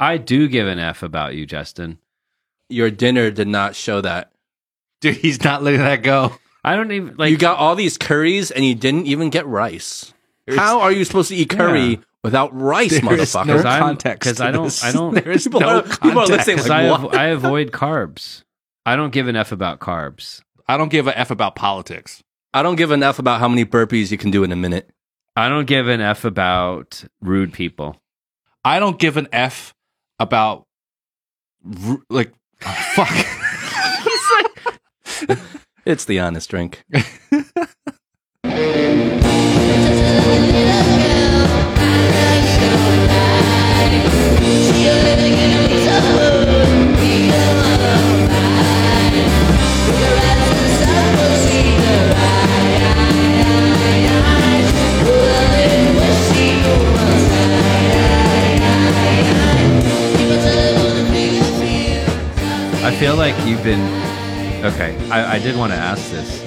I do give an F about you, Justin. Your dinner did not show that. Dude, he's not letting that go. I don't even like you got all these curries and you didn't even get rice. How are you supposed to eat curry Yeah. without rice, There motherfucker? no context because I don't. I don't There is people, no are, people are listening like, I av- I avoid carbs. I don't give an F about carbs. I don't give a f about politics. I don't give an F about how many burpees you can do in a minute. I don't give an F about rude people. I don't give an f about r- like fuck. It's the honest drink. I feel like you've been okay. I, I did want to ask this.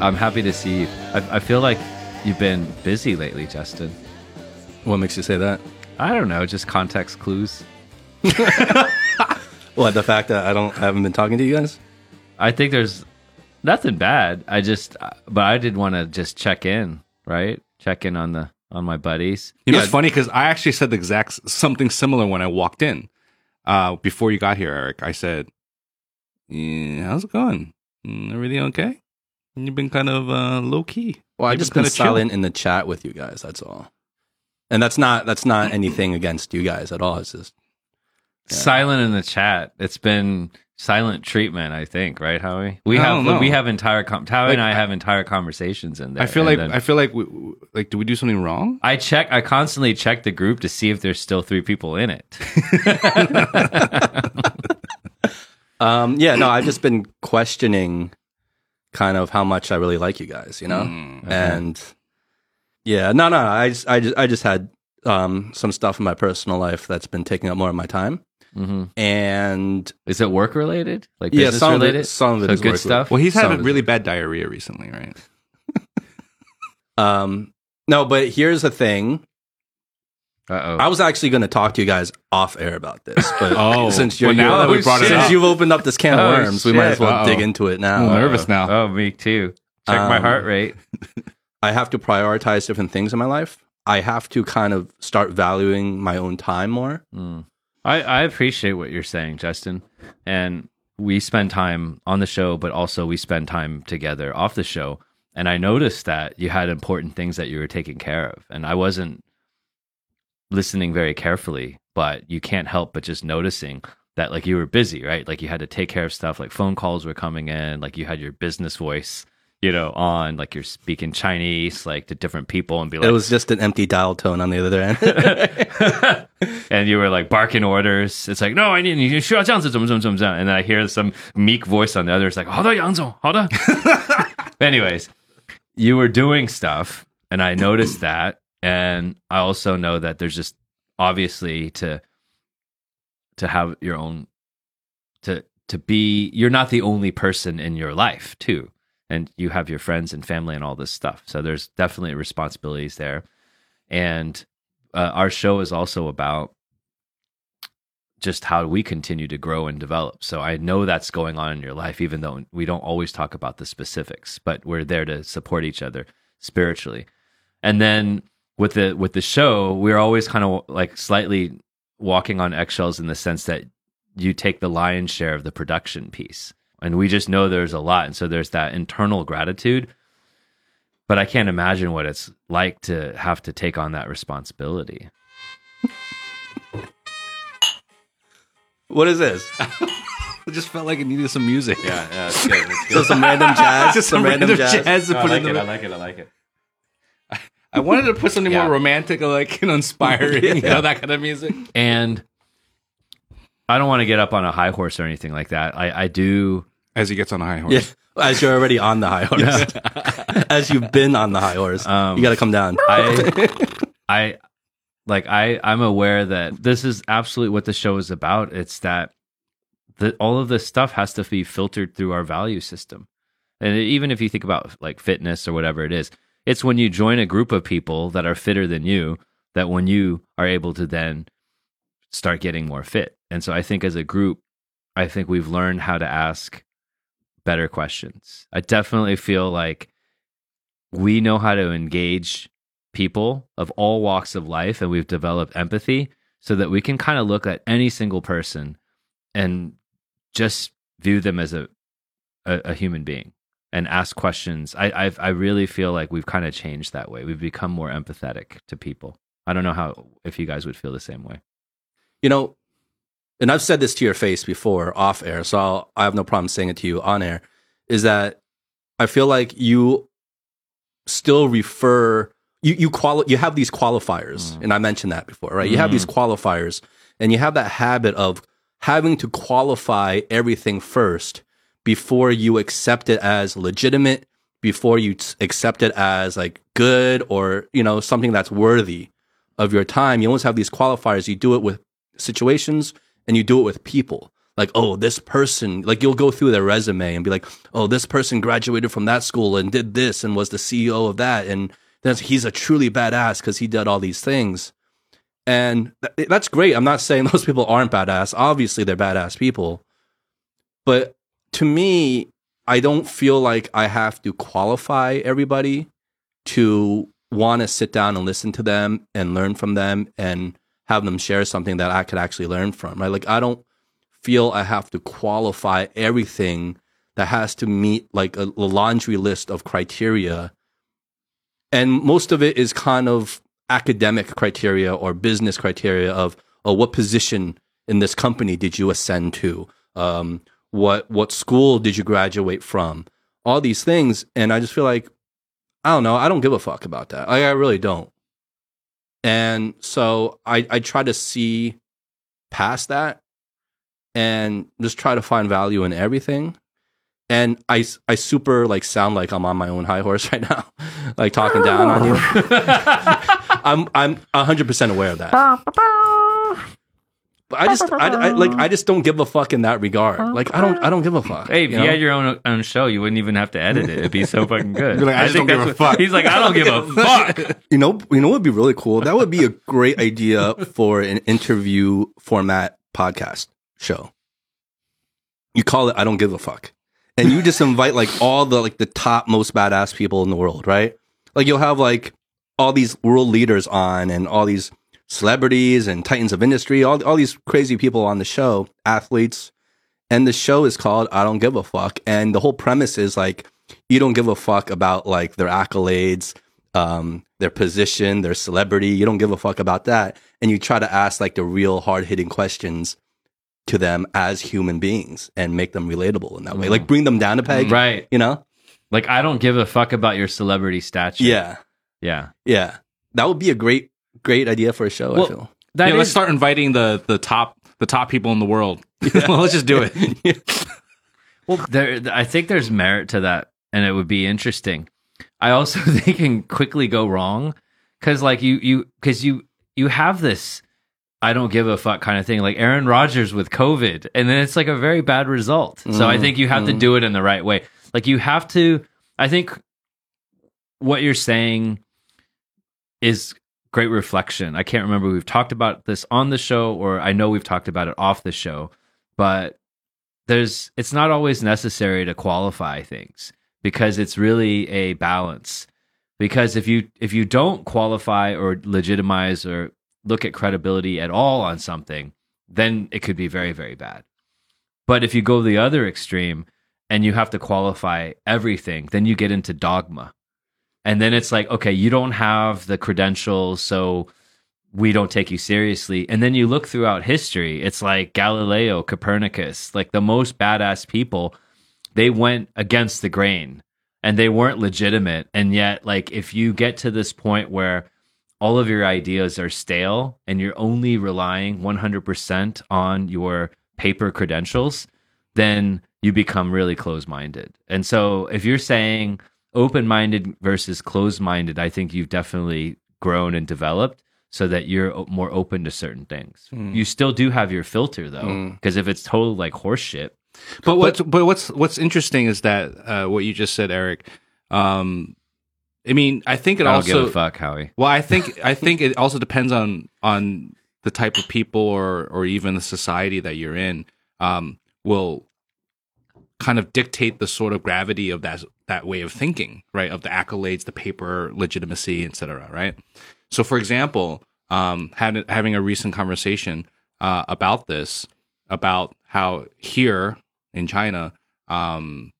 I'm happy to see you. I, I feel like you've been busy lately, Justin. What makes you say that? I don't know, just context clues. What the fact that I don't I haven't been talking to you guys? I think there's nothing bad. I just, but I did want to just check in, right? Check in on the on my buddies. You know, Yeah. it's funny because I actually said the exact something similar when I walked in. Uh, before you got here, Eric, I said, yeah, "How's it going? Mm, Everything okay? You've been kind of uh, low key. Well, I You've just been kinda chill. silent in the chat with you guys. That's all. And that's not that's not anything against you guys at all. It's just Silent in the chat. It's been silent treatment, I think, right, Howie? We I have we have entire com- Howie Like, and I have entire conversations in there. I feel like then- I feel like we, like do we do something wrong? I check. I constantly check the group to see if there's still three people in it. um yeah, no, I've just been questioning kind of how much I really like you guys, you know? Mm. And yeah, no, no, I just I just I just had um some stuff in my personal life that's been taking up more of my time. Hmm And Is it work related? Like yeah, business some of related? it some of it So is good work- stuff? Well, he's Some had of a it. really bad diarrhea recently, right? Um no, but here's the thing. Uh oh. I was actually going to talk to you guys off air about this, but Oh, since you're well, now you're- that we brought it since up. you've opened up this can Oh, of worms, we might as well Uh-oh. dig into it now. I'm nervous now. Oh, me too. Check my Um, heart rate. I have to prioritize different things in my life. I have to kind of start valuing my own time more. Mm. I, I appreciate what you're saying, Justin. And we spend time on the show, but also we spend time together off the show. And I noticed that you had important things that you were taking care of. And I wasn't listening very carefully, but you can't help but just noticing that like you were busy, right? Like you had to take care of stuff, like phone calls were coming in, like you had your business voice, you know, on like you're speaking Chinese, like to different people, and be like, it was just an empty dial tone on the other end, and you were like barking orders. It's like, no, I need you. Should And then I hear some meek voice on the other. It's like, hold on, hold on. Anyways, you were doing stuff, and I noticed that, and I also know that there's just obviously to to have your own to to be you're not the only person in your life too and you have your friends and family and all this stuff. So there's definitely responsibilities there, and uh, our show is also about just how we continue to grow and develop. So I know that's going on in your life, even though we don't always talk about the specifics, but we're there to support each other spiritually. And then with the with the show, we're always kind of like slightly walking on eggshells in the sense that you take the lion's share of the production piece. And we just know there's a lot. And so there's that internal gratitude. But I can't imagine what it's like to have to take on that responsibility. what is this? It just felt like it needed some music. Yeah, yeah, it's good. It's So some random jazz, just some, random, jazz. to put in the. like it. I like it. I wanted to put something Yeah. more romantic, or like you know, inspiring, you know, that kind of music. And I don't want to get up on a high horse or anything like that. I, I do. As he gets on a high horse. Yeah, as you're already on the high horse, as you've been on the high horse, Um, you got to come down. I, I, like I, I'm aware that this is absolutely what the show is about. It's that the, all of this stuff has to be filtered through our value system. And even if you think about like fitness or whatever it is, it's when you join a group of people that are fitter than you that when you are able to then start getting more fit. And so I think as a group, I think we've learned how to ask better questions. I definitely feel like we know how to engage people of all walks of life and we've developed empathy so that we can kind of look at any single person and just view them as a a, a human being and ask questions. I I've, I really feel like we've kind of changed that way. We've become more empathetic to people. I don't know how if you guys would feel the same way. You know, and I've said this to your face before off air, so I'll, I have no problem saying it to you on air. Is that I feel like you still refer you you quali- you have these qualifiers, mm. and I mentioned that before, right? You have these mm. qualifiers, and you have that habit of having to qualify everything first before you accept it as legitimate, before you t- accept it as like good or you know something that's worthy of your time. You always have these qualifiers. You do it with situations, and you do it with people. Like, oh, this person, like you'll go through their resume and be like, oh, this person graduated from that school and did this and was the CEO of that. And then he's a truly badass because he did all these things. And th- that's great. I'm not saying those people aren't badass. Obviously, they're badass people. But to me, I don't feel like I have to qualify everybody to want to sit down and listen to them and learn from them and have them share something that I could actually learn from. Right? Like I don't feel I have to qualify everything that has to meet like a, laundry list of criteria. And most of it is kind of academic criteria or business criteria of oh, what position in this company did you ascend to? Um, what what school did you graduate from? All these things, and I just feel like I don't know. I don't give a fuck about that. Like, I really don't. And so I I try to see past that and just try to find value in everything. And I, I super like sound like I'm on my own high horse right now, like talking down on you. I'm I'm 100 percent aware of that. But I just I, I like I just don't give a fuck in that regard. Like I don't I don't give a fuck. Hey, if you you, know? had your own own show, you wouldn't even have to edit it. It'd be so fucking good. You're like, I just don't give a that's fuck. what- He's like, I don't give a fuck. You know, you know what would be really cool? That would be a great idea for an interview format podcast show. You call it I don't give a fuck. And you just invite like all the like the top most badass people in the world, right? Like you'll have like all these world leaders on and all these celebrities and titans of industry, all all these crazy people on the show, athletes. And the show is called I don't give a fuck. And the whole premise is like you don't give a fuck about like their accolades, um, their position, their celebrity. You don't give a fuck about that. And you try to ask like the real hard hitting questions to them as human beings and make them relatable in that way. Like bring them down a peg. Right. You know? Like, I don't give a fuck about your celebrity stature. Yeah. Yeah. Yeah. That would be a great, great idea for a show, I feel. That yeah, let's start inviting the the top the top people in the world. well, let's just do it. Well, there, I think there's merit to that, and it would be interesting. I also think it can quickly go wrong because, like you, you, because you, you have this, I don't give a fuck kind of thing, like Aaron Rodgers with COVID, and then it's like a very bad result. So I Mm, think you have to mm. do it in the right way. Like you have to. I think what you're saying is great reflection. I can't remember we've talked about this on the show, or I know we've talked about it off the show, but there's it's not always necessary to qualify things because it's really a balance. Because if you if you don't qualify or legitimize or look at credibility at all on something then it could be very very bad. But if you go the other extreme and you have to qualify everything then you get into dogma and then it's like okay you don't have the credentials so we don't take you seriously. And then you look throughout history, it's like Galileo, Copernicus, like the most badass people, they went against the grain and they weren't legitimate. And yet, like, if you get to this point where all of your ideas are stale and you're only relying 100% on your paper credentials, then you become really close minded. And so, if you're saying open minded versus closed minded, I think you've definitely grown and developed so that you're more open to certain things. Mm. You still do have your filter though, Mm. because if it's total like horseshit. But what's but what's what's interesting is that uh, what you just said, Eric. Um, I mean, I think it I also give a fuck, Howie. Well, I think I think it also depends on on the type of people or or even the society that you're in um, will kind of dictate the sort of gravity of that that way of thinking, right? Of the accolades, the paper legitimacy, etc. Right. So, for example, um, having having a recent conversation uh, about this, about how here in China, um,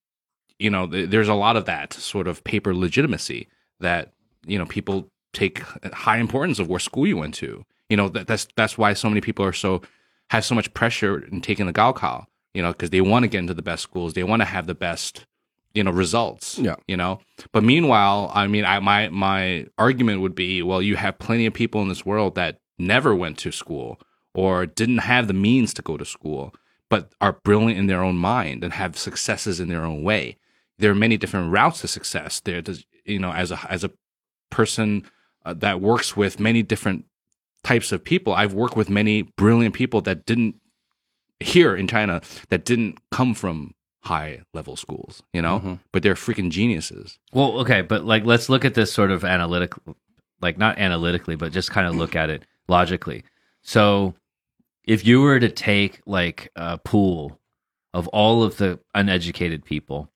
you know, th- there's a lot of that sort of paper legitimacy that you know people take high importance of where school you went to. You know, that, that's that's why so many people are so have so much pressure in taking the Gaokao. You know, because they want to get into the best schools, they want to have the best you know results Yeah. you know? But meanwhile i mean i my my argument would be well you have plenty of people in this world that never went to school or didn't have the means to go to school but are brilliant in their own mind and have successes in their own way. There are many different routes to success. There does you know as a as a person uh, that works with many different types of people i've worked with many brilliant people that didn't here in china that didn't come from high level schools you know Mhm. but they're freaking geniuses Well, okay, but like let's look at this sort of analytic, like not analytically, but just kind of look at it logically. So, if you were to take like a pool of all of the uneducated people,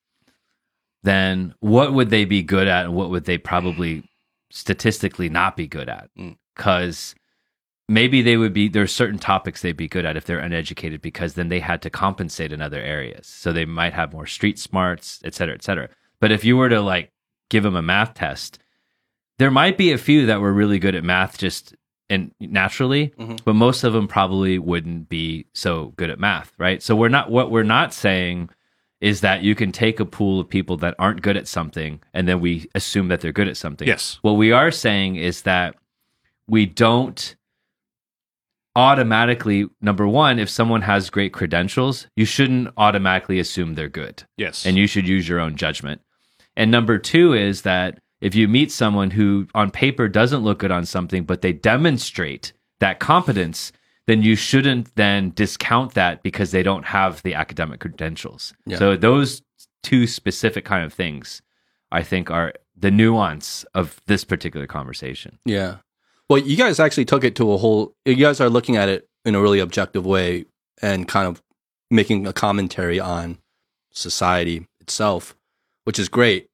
then what would they be good at, and what would they probably statistically not be good at? Mm. Maybe they would be there's certain topics they'd be good at if they're uneducated because then they had to compensate in other areas. So they might have more street smarts et cetera et cetera. But if you were to like give them a math test there might be a few that were really good at math just and naturally Mhm. but most of them probably wouldn't be so good at math right? So we're not what we're not saying is that you can take a pool of people that aren't good at something and then we assume that they're good at something. Yes. What we are saying is that we don't automatically, number one, if someone has great credentials, you shouldn't automatically assume they're good yes and you should use your own judgment. And number two is that if you meet someone who on paper doesn't look good on something, but they demonstrate that competence, then you shouldn't then discount that because they don't have the academic credentials. Yeah. So those two specific kind of things, I think, are the nuance of this particular conversation. Yeah. Well, you guys actually took it to a whole. You guys are looking at it in a really objective way and kind of making a commentary on society itself, which is great.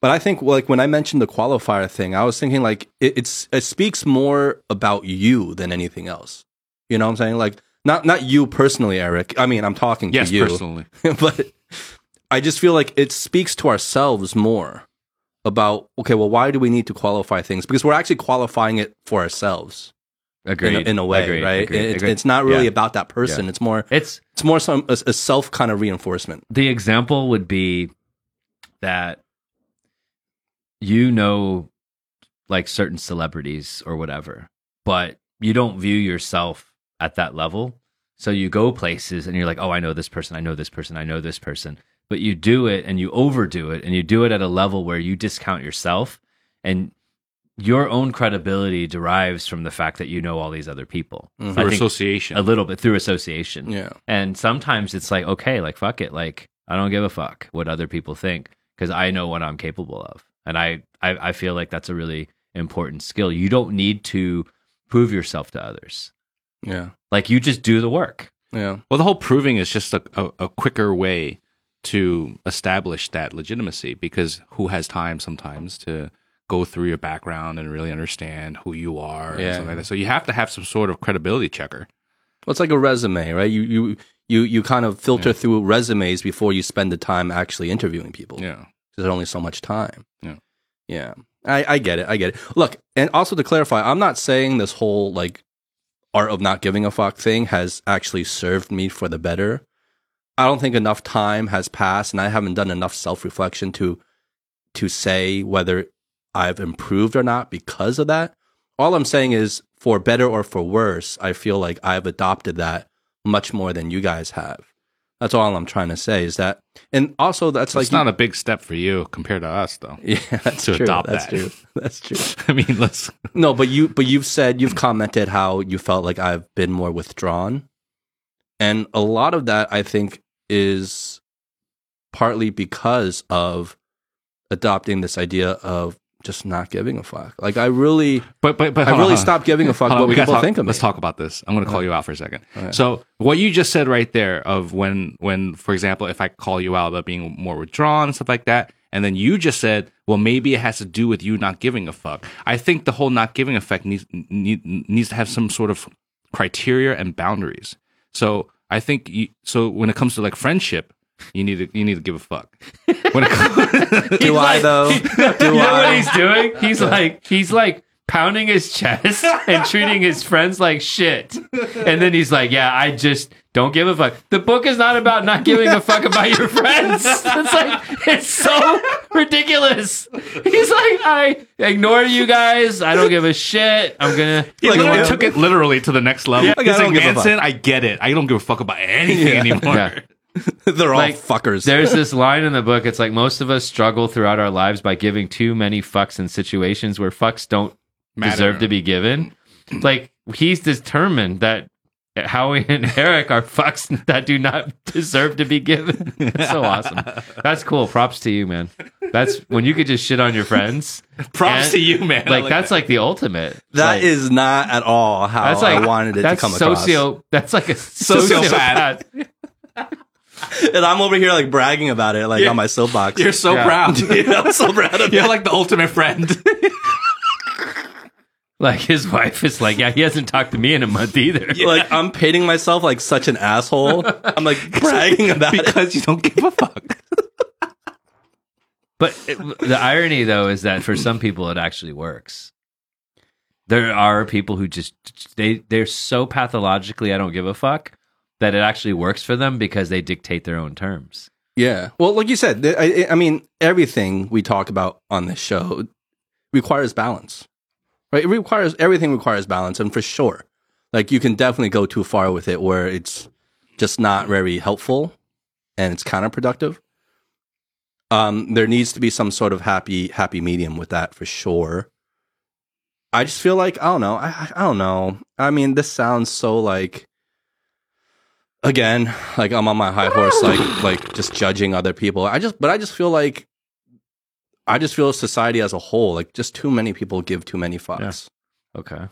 But I think, like when I mentioned the qualifier thing, I was thinking like it, it's it speaks more about you than anything else. You know what I'm saying? Like not not you personally, Eric. I mean, I'm talking yes to you, personally but I just feel like it speaks to ourselves more about okay, well, why do we need to qualify things? Because we're actually qualifying it for ourselves in, Agreed. a, in a way, Agreed. right? Agreed. It's, Agreed. it's not really Yeah. about that person. It's more It's it's more some a, a self kind of reinforcement. the example would be that you know like certain celebrities or whatever but you don't view yourself at that level so you go places and you're like oh i know this person i know this person i know this person but you do it and you overdo it and you do it at a level where you discount yourself and your own credibility derives from the fact that you know all these other people Mhm. Through association a little bit through association Yeah, and sometimes it's like, okay, like fuck it, like I don't give a fuck what other people think because I know what I'm capable of, and I, I I feel like that's a really important skill. You don't need to prove yourself to others. yeah, Like you just do the work. yeah, Well, the whole proving is just a, a, a quicker way to establish that legitimacy because who has time sometimes to go through your background and really understand who you are and Yeah. something like that. So you have to have some sort of credibility checker. Well, it's like a resume, right? You you you you kind of filter Yeah. through resumes before you spend the time actually interviewing people. Yeah. Because there's only so much time. Yeah. Yeah. I, I get it. I get it. Look, and also to clarify, I'm not saying this whole like art of not giving a fuck thing has actually served me for the better. I don't think enough time has passed and I haven't done enough self reflection to to say whether I've improved or not because of that. All I'm saying is for better or for worse, I feel like I've adopted that much more than you guys have. That's all I'm trying to say is that and also that's like it's not a big step for you compared to us, though. yeah, that's to true. adopt that's that. true. That's true. I mean, let's. No, but you but you've said you've commented how you felt like I've been more withdrawn. And a lot of that I think is partly because of adopting this idea of just not giving a fuck. Like I really, But but but I really on. stopped giving a fuck on, what we people talk- think of me. Let's talk about this. I'm going to call you out for a second. So what you just said right there of when when for example if I call you out about being more withdrawn and stuff like that, and then you just said, well maybe it has to do with you not giving a fuck. I think the whole not giving effect needs need, needs to have some sort of criteria and boundaries. So I think you, so when it comes to like friendship. You need to you need to give a fuck. When it comes, Do I though? Do you know what he's doing? He's like he's like pounding his chest and treating his friends like shit. And then he's like, "Yeah, I just don't give a fuck." The book is not about not giving a fuck about your friends. It's like it's so ridiculous. He's like, "I ignore you guys. I don't give a shit. I'm gonna." He Like, literally took it literally to the next level. Like, I He's don't like, give a fuck. Manson, I get it. I don't give a fuck about anything anymore. Yeah. They're all Like, fuckers. There's this line in the book. It's like most of us struggle throughout our lives by giving too many fucks in situations where fucks don't Matter. deserve to be given. Like he's determined that Howie and Eric are fucks that do not deserve to be given. That's so awesome. That's cool. Props to you, man. That's when you could just shit on your friends. Props And, to you, man. I Like, that's like the ultimate. That like, is not at all how that's like I wanted it to that's come across. socio. That's like a Sociopath. sociopath. And I'm over here like bragging about it, like Yeah. on my soapbox. You're so Yeah. proud. Yeah, I'm so proud of You're like the ultimate friend. Like his wife is like, yeah, he hasn't talked to me in a month either. Like I'm painting myself like such an asshole. I'm like bragging about it. because you don't give a fuck. But it, the irony, though, is that for some people it actually works. There are people who just they they're so pathologically I don't give a fuck that it actually works for them because they dictate their own terms. Yeah. Well, like you said, I, I mean, everything we talk about on this show requires balance, right? It requires everything requires balance, and for sure, like you can definitely go too far with it where it's just not very helpful and it's counterproductive. Um, there needs to be some sort of happy happy medium with that for sure. I just feel like I don't know. I I- I don't know. I mean, this sounds so like again like i'm on my high horse like like just judging other people i just but i just feel like i just feel society as a whole like just too many people give too many fucks Okay.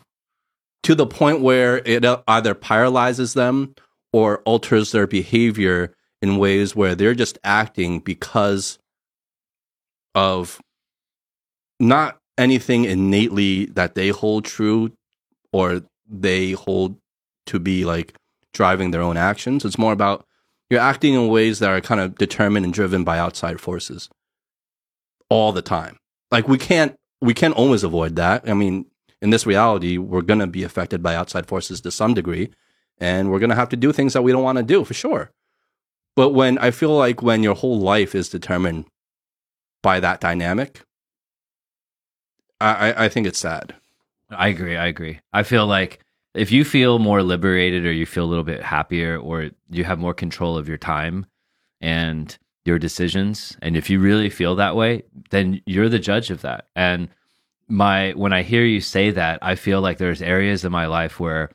to the point where it uh, either paralyzes them or alters their behavior in ways where they're just acting because of not anything innately that they hold true or they hold to be like driving their own actions. It's more about you're acting in ways that are kind of determined and driven by outside forces all the time. Like we can't we can't always avoid that. I mean, in this reality, we're going to be affected by outside forces to some degree, and we're going to have to do things that we don't want to do for sure. But when I feel like when your whole life is determined by that dynamic, I, I, I think it's sad. I agree. I agree. I feel like if you feel more liberated or you feel a little bit happier or you have more control of your time and your decisions, and if you really feel that way, then you're the judge of that. And my when I hear you say that, I feel like there's areas in my life where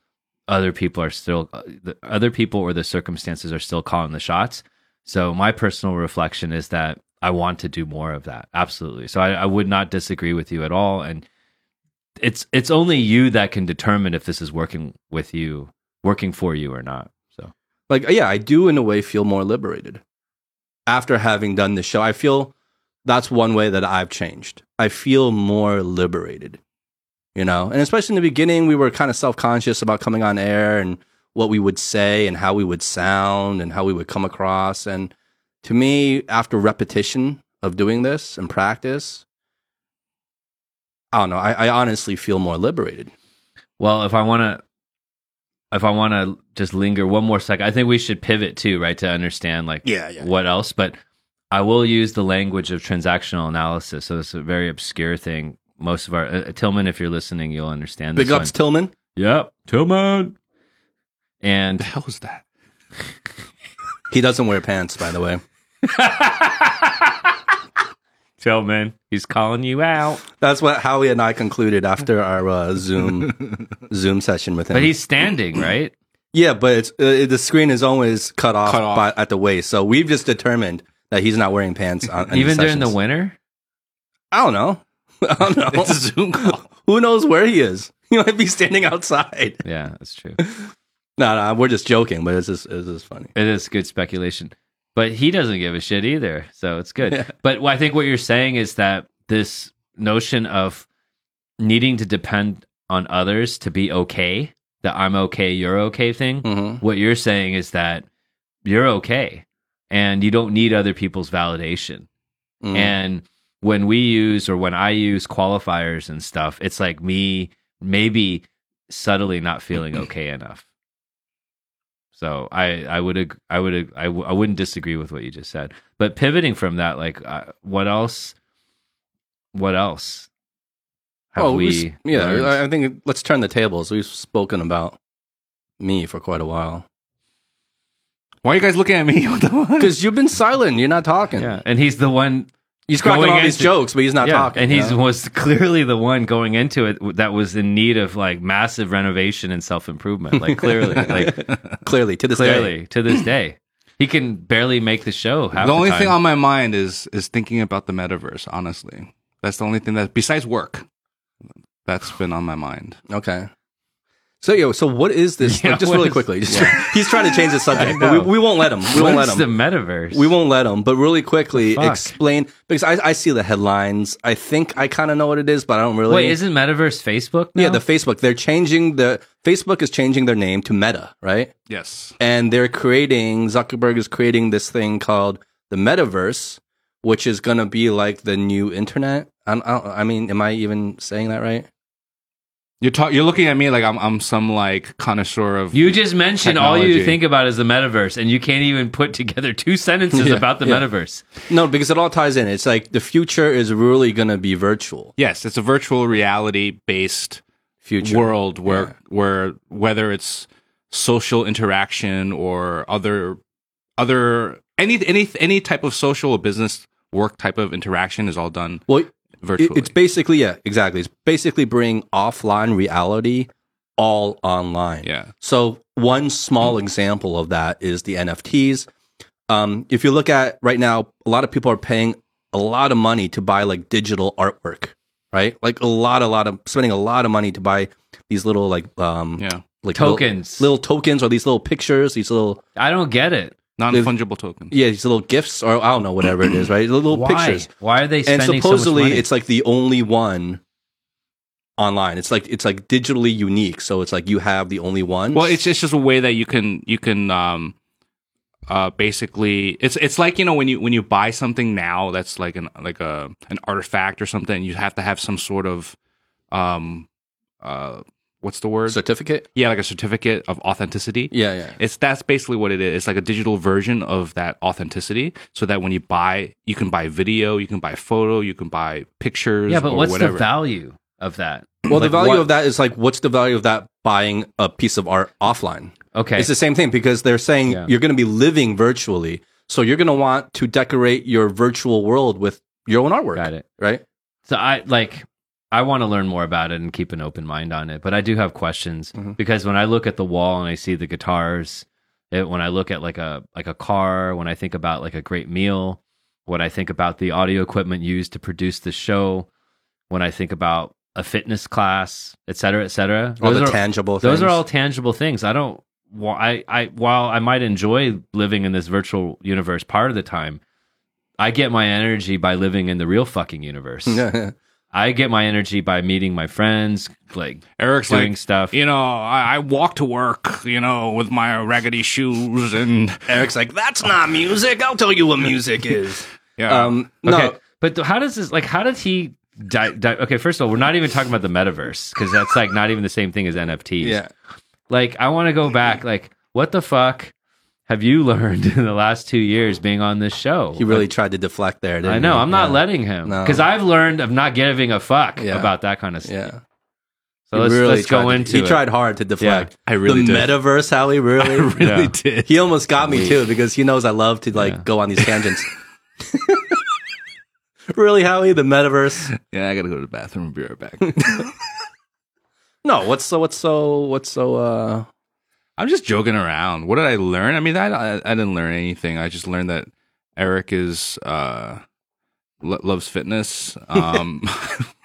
other people are still uh, the other people or the circumstances are still calling the shots. So my personal reflection is that I want to do more of that. Absolutely. So I, I would not disagree with you at all. And it's it's only you that can determine if this is working with you, working for you or not. So like yeah i do in a way feel more liberated after having done this show i feel that's one way that i've changed. I feel more liberated you know? And especially in the beginning we were kind of self-conscious about coming on air and what we would say and how we would sound and how we would come across. And to me after repetition of doing this and practice i don't know i, I honestly feel more liberated. Well, if I want to, if I want to just linger one more second, I think we should pivot too, right, to understand like Yeah, yeah. what else. But I will use the language of transactional analysis. So it's a very obscure thing. Most of our uh, Tillman, if you're listening, you'll understand this big ups one. tillman Yep, Tillman. And the hell is that? he doesn't wear pants by the way Tillman, he's calling you out. That's what Howie and I concluded after our uh, Zoom Zoom session with him. But he's standing, right? yeah, but it's, uh, the screen is always cut off, Cut off. By, at the waist, so we've just determined that he's not wearing pants on, in Even during the sessions. winter. I don't know. I don't know. It's a Zoom call. Who knows where he is? He might be standing outside. Yeah, that's true. No, no, we're just joking, but it's just it's just funny. It is good speculation. But he doesn't give a shit either. So it's good. Yeah. But I think what you're saying is that this notion of needing to depend on others to be okay, that I'm okay, you're okay thing, Mm-hmm. what you're saying is that you're okay and you don't need other people's validation. Mm-hmm. And when we use or when I use qualifiers and stuff, it's like me maybe subtly not feeling okay enough. So I I would ag- I would ag- I, w- I wouldn't disagree with what you just said. But pivoting from that, like uh, what else? What else? Have oh, we? we, yeah, learned? I I think let's turn the tables. We've spoken about me for quite a while Why are you guys looking at me? What the fuck? because you've been silent. You're not talking. yeah, and he's the one he's cracking Going all these into- jokes, but he's not yeah, talking. and he he's know? was clearly the one going into it that was in need of like massive renovation and self improvement. Like clearly, like clearly to this day. clearly to this day, he can barely make the show. Half the only time. thing on my mind is is thinking about the metaverse. Honestly, that's the only thing that besides work, that's been on my mind. Okay. So yo, so what is this? Yeah, like, just really is- quickly, just, he's trying to change the subject, but we, we won't let him. We won't let him. the metaverse? We won't let him. But really quickly, explain because I, I see the headlines. I think I kind of know what it is, but I don't really. Wait, isn't metaverse Facebook? Now? yeah, the Facebook. They're changing the Facebook is changing their name to Meta, right? Yes. and they're creating Zuckerberg is creating this thing called the metaverse, which is going to be like the new internet. I, I, I mean, am I even saying that right? You're talk, You're looking at me like I'm I'm some like connoisseur of. You just mentioned all you Technology. think about is the metaverse, and you can't even put together two sentences Yeah, about the yeah. metaverse. No, because it all ties in. It's like the future is really going to be virtual. yes, it's a virtual reality based Future world where Yeah. where whether it's social interaction or other other any any any type of social or business work type of interaction is all done Well, it, virtually. it's basically yeah, exactly. It's basically bring offline reality all online. yeah. So one small example of that is the NFTs. Um, if you look at right now, a lot of people are paying a lot of money to buy like digital artwork, right? Like a lot, a lot of spending a lot of money to buy these little like um Yeah. like Tokens. little, little tokens or these little pictures, these little I don't get it. Non fungible tokens. yeah, these little gifts or I don't know whatever it is, right? Little Why? pictures. Why are they And spending supposedly so much money? it's like the only one online. It's like it's like digitally unique. So it's like you have the only one. Well, it's it's just a way that you can you can um uh basically it's it's like you know when you when you buy something now that's like an like a an artifact or something you have to have some sort of um uh what's the word certificate. yeah like a certificate of authenticity Yeah, yeah. it's that's basically what it is it's like a digital version of that authenticity so that when you buy you can buy video you can buy photo you can buy pictures yeah, but or what's whatever the value of that? Well, the value what- of that is like, what's the value of that buying a piece of art offline? Okay, It's the same thing because they're saying Yeah. you're going to be living virtually. So you're going to want to decorate your virtual world with your own artwork. got it. Right? So I like I want to learn more about it and keep an open mind on it, but I do have questions Mhm. because when I look at the wall and I see the guitars, it, when I look at like a like a car, when I think about like a great meal, when I think about the audio equipment used to produce the show, when I think about a fitness class, et cetera, et cetera. All those the are, tangible those things. are all tangible things. I don't. I, I while I might enjoy living in this virtual universe part of the time, I get my energy by living in the real fucking universe. I get my energy by meeting my friends, like eric's doing like stuff. you know I, I walk to work you know with my raggedy shoes and Eric's like, that's not music. I'll tell you what music is. yeah um, no, Okay, but th- how does this like? How did he? Di- di- okay, first of all, we're not even talking about the metaverse because that's like not even the same thing as NFTs. yeah. Like, I want to go back. Like, what the fuck have you learned in the last two years being on this show? He really tried to deflect there. Didn't I know. he? I'm not Yeah. letting him No. because I've learned of not giving a fuck Yeah. about that kind of stuff. Yeah. So He let's, really let's go to- into He it. tried hard to deflect. I really the did. metaverse, Howie. Really, really Yeah. did He almost got me too because he knows I love to like Yeah. go on these tangents. really, Howie? The metaverse? yeah i gotta go to the bathroom and be right back No. What's so? What's so? What's so? uh I'm just joking around. What did I learn? I mean, I, I, I didn't learn anything. I just learned that Eric is uh lo- loves fitness. Um,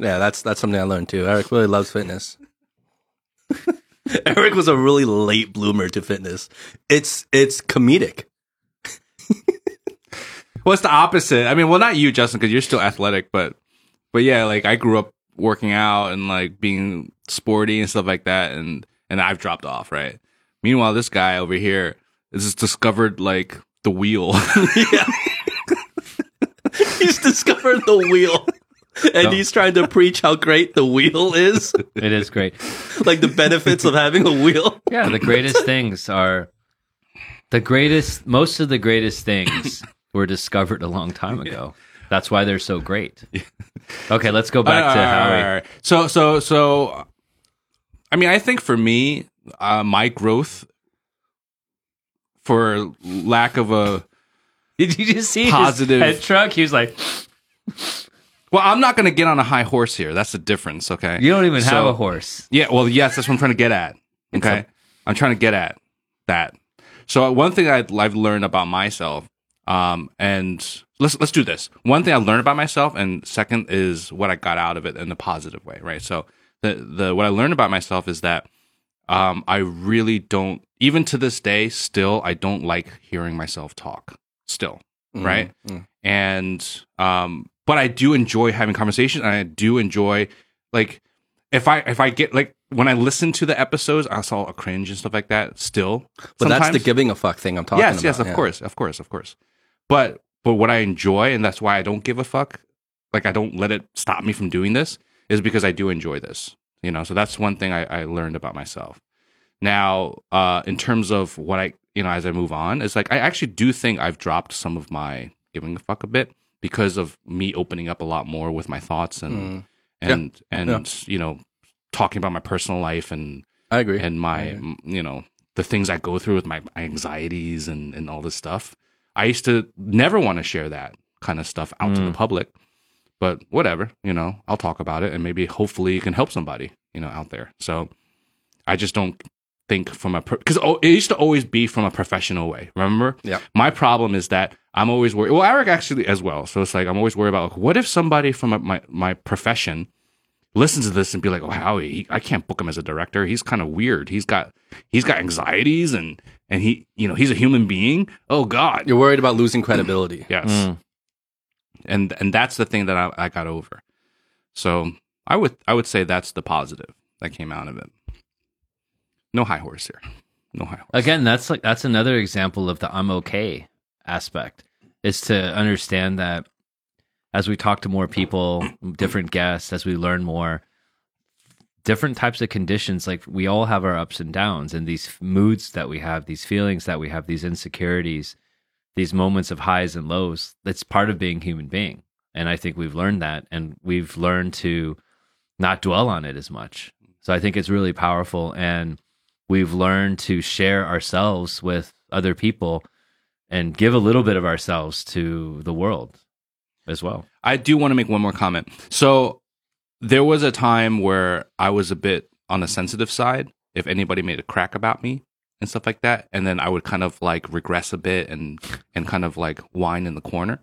Yeah, that's that's something I learned too. Eric really loves fitness. Eric was a really late bloomer to fitness. It's it's comedic. Well, the opposite. I mean, well, not you, Justin, because you're still athletic, but but yeah, like I grew up working out and like being sporty and stuff like that, and and I've dropped off, right? Meanwhile, this guy over here has just discovered like the wheel. yeah. he's discovered the wheel. And No. he's trying to preach how great the wheel is, It is great. like the benefits of having a wheel. Yeah, the greatest things are the greatest. Most of the greatest things were discovered a long time ago. That's why they're so great. Okay, let's go back to All right, Howie. all right, all right. So so so, I mean, I think for me, uh, my growth, for lack of a Did you just see Positive. his head truck? He was like, well, I'm not going to get on a high horse here. That's the difference. Okay, "You don't even have a horse." Yeah, well, yes, that's what I'm trying to get at. Okay, I'm trying to get at that. So one thing I, I've learned about myself, um, and let's let's do this. One thing I learned about myself, and second is what I got out of it in a positive way, right? So the the what I learned about myself is that um, I really don't, even to this day, still I don't like hearing myself talk. Still, right? Mm. and um but i do enjoy having conversations and i do enjoy like if i if i get like when i listen to the episodes i saw a cringe and stuff like that still But that's the giving a fuck thing I'm talking yes about. Yes, yes of yeah. course of course of course but but what i enjoy and that's why i don't give a fuck like i don't let it stop me from doing this is because i do enjoy this you know so that's one thing i, I learned about myself now uh in terms of what i you know as i move on it's like i actually do think i've dropped some of my giving a fuck a bit because of me opening up a lot more with my thoughts and Mm. and and you know talking about my personal life and I agree. and my Yeah. m- you know the things I go through with my anxieties and and all this stuff. I used to never want to share that kind of stuff out to the public, but whatever, you know, I'll talk about it and maybe hopefully it can help somebody, you know, out there. So I just don't think from a because it used to always be from a professional way. Remember? Yeah. My problem is that I'm always worried. Well, Eric actually as well. So it's like I'm always worried about like, what if somebody from a, my my profession listens to this and be like, "Oh, Howie, he, I can't book him as a director. He's kind of weird. He's got he's got anxieties and and he you know he's a human being. Oh God, You're worried about losing credibility. yes." Mm. And and that's the thing that I, I got over. So I would I would say that's the positive that came out of it. No high horse here. No high horse. Again, that's like that's another example of the I'm okay aspect is to understand that as we talk to more people, different guests, as we learn more, different types of conditions, like we all have our ups and downs and these moods that we have, these feelings that we have, these insecurities, these moments of highs and lows. That's part of being human being. And I think we've learned that and we've learned to not dwell on it as much. So I think it's really powerful and we've learned to share ourselves with other people and give a little bit of ourselves to the world as well. I do want to make one more comment. So there was a time where I was a bit on the sensitive side if anybody made a crack about me and stuff like that, and then I would kind of like regress a bit and and kind of like whine in the corner.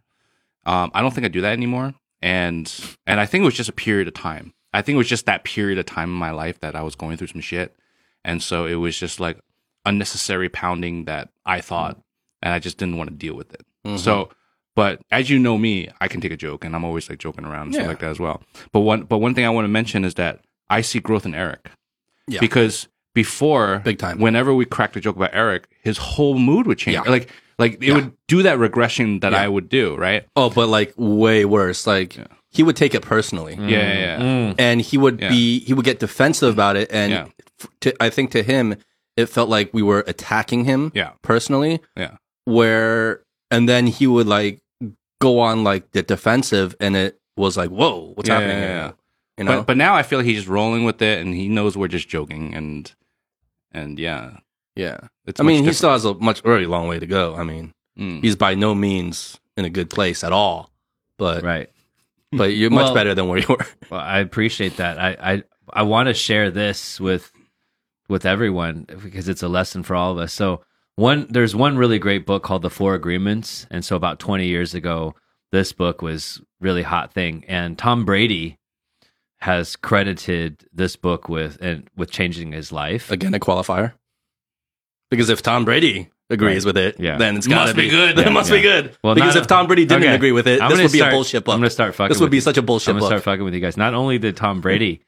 Um, I don't think I do that anymore, and and I think it was just a period of time. I think it was just that period of time in my life that I was going through some shit, and so it was just like unnecessary pounding that I thought, and I just didn't want to deal with it. Mhm. So, but as you know me, I can take a joke, and I'm always like joking around and Yeah. stuff like that as well. But one, but one thing I want to mention is that I see growth in Eric, Yeah. because before, Big time. whenever we cracked a joke about Eric, his whole mood would change. Yeah. Like, like it Yeah. would do that regression that Yeah. I would do, right? Oh, but like way worse. Like Yeah. he would take it personally, Yeah, yeah, yeah. Mm. and he would Yeah. be he would get defensive about it. And Yeah. to, I think to him, it felt like we were attacking him Yeah. personally. Yeah. Where and then he would like go on like the defensive, and it was like, whoa, what's Yeah, happening? yeah, here? yeah. You know, But but now I feel like he's just rolling with it, and he knows we're just joking, and and yeah, yeah. it's I mean, much he still has a much very long way to go. I mean. Mm. he's by no means in a good place at all. But Right. but you're much Well- better than where you were. Well, I appreciate that. I I, I want to share this with with everyone because it's a lesson for all of us. So one there's one really great book called The Four Agreements, and so about 20 years ago, this book was really hot thing. And Tom Brady has credited this book with and with changing his life. Again, a qualifier. Because if Tom Brady agrees Right. with it, Yeah. then it's gotta Must be good. Yeah, it must yeah. be good. Well, because not- if Tom Brady didn't Okay. agree with it, I'm this would be start- a bullshit book. I'm gonna start fucking. this would with be you. such a bullshit I'm gonna book. start fucking with you guys. Not only did Tom Brady,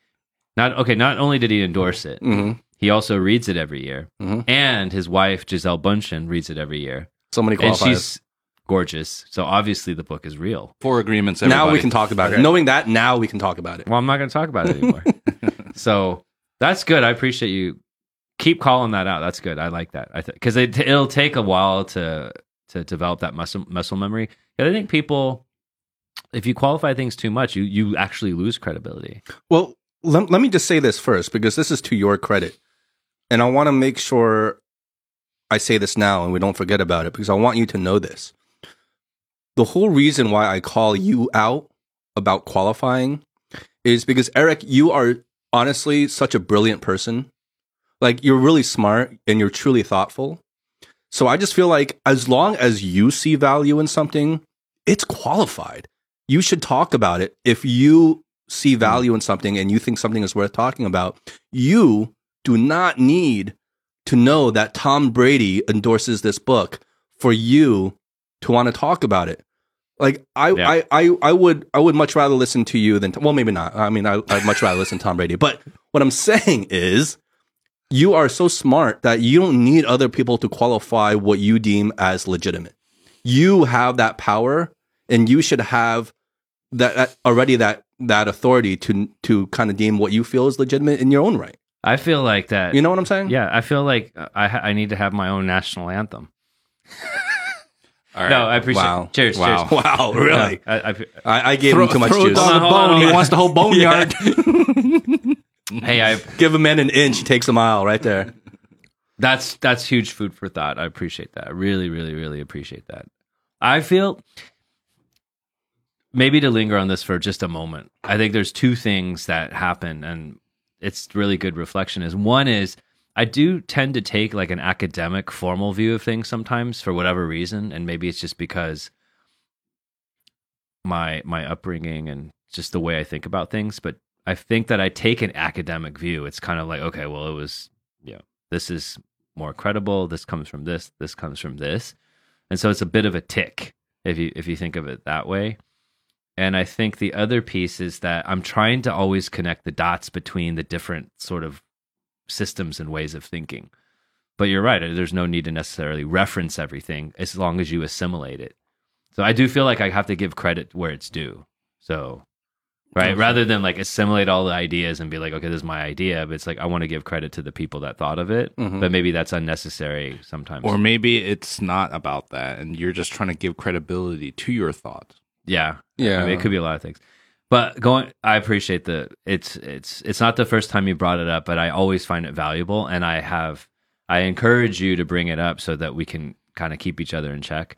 not okay, not only did he endorse it, hmm he also reads it every year, Mhm. and his wife Gisele Bundchen reads it every year, So many and qualifiers. she's gorgeous. So obviously the book is real. Four agreements. now we can talk about it. Knowing that, now we can talk about it. Well, I'm not going to talk about it anymore. so that's good. I appreciate you. Keep calling that out. That's good. I like that. I because it, it'll take a while to to develop that muscle muscle memory. And I think people, if you qualify things too much, you you actually lose credibility. Well, let, let me just say this first because this is to your credit. And I want to make sure I say this now and we don't forget about it because I want you to know this. The whole reason why I call you out about qualifying is because, Eric, you are honestly such a brilliant person. Like, you're really smart and you're truly thoughtful. So I just feel like as long as you see value in something, it's qualified. You should talk about it. If you see value in something and you think something is worth talking about, you do not need to know that Tom Brady endorses this book for you to want to talk about it. Like I, Yeah. I, I, I would, I would much rather listen to you than, well, maybe not. I mean, I, I'd much rather listen to Tom Brady. But what I'm saying is, you are so smart that you don't need other people to qualify what you deem as legitimate. You have that power, and you should have that, that already that that authority to to kind of deem what you feel is legitimate in your own right. I feel like that. You know what I'm saying? yeah, I feel like uh, I I need to have my own national anthem. All right. No, I appreciate. Wow. Cheers. Wow. Cheers. Wow, really? No, I, I, I, I gave throw, him too much throw juice. dog a Hold on, hold bone. on, He wants the whole boneyard. hey, I Give a man an inch, he takes a mile, right there. That's that's huge food for thought. I appreciate that. I really, really, really appreciate that. I feel maybe to linger on this for just a moment. I think there's two things that happen and it's really good reflection is one is I do tend to take like an academic formal view of things sometimes for whatever reason and maybe it's just because my my upbringing and just the way I think about things, but I think that I take an academic view. It's kind of like okay, well it was you know, this is more credible. This comes from this. This comes from this, and so it's a bit of a tick if you if you think of it that way. And I think the other piece is that I'm trying to always connect the dots between the different sort of systems and ways of thinking. But you're right. There's no need to necessarily reference everything as long as you assimilate it. So I do feel like I have to give credit where it's due. So, right, Okay. rather than like assimilate all the ideas and be like, okay, this is my idea, but it's like I want to give credit to the people that thought of it. Mhm. But maybe that's unnecessary sometimes. or maybe it's not about that, and you're just trying to give credibility to your thought. yeah, Yeah. I mean, it could be a lot of things. But going, I appreciate the. It's it's it's not the first time you brought it up, but I always find it valuable, and I have I encourage you to bring it up so that we can kind of keep each other in check.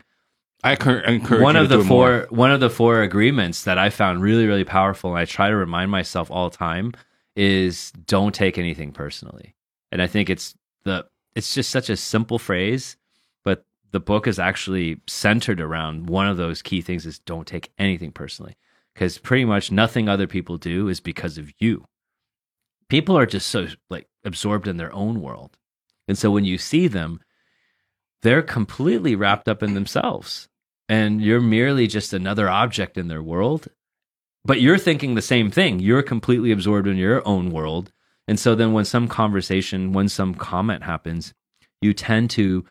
I encour- encourage one you of to the four more. one of the four agreements that I found really really powerful, and I try to remind myself all the time is don't take anything personally. And I think it's the it's just such a simple phrase, but the book is actually centered around one of those key things is don't take anything personally because pretty much nothing other people do is because of you. People are just so like absorbed in their own world. And so when you see them, they're completely wrapped up in themselves and you're merely just another object in their world. But you're thinking the same thing. You're completely absorbed in your own world. And so then when some conversation, when some comment happens, you tend to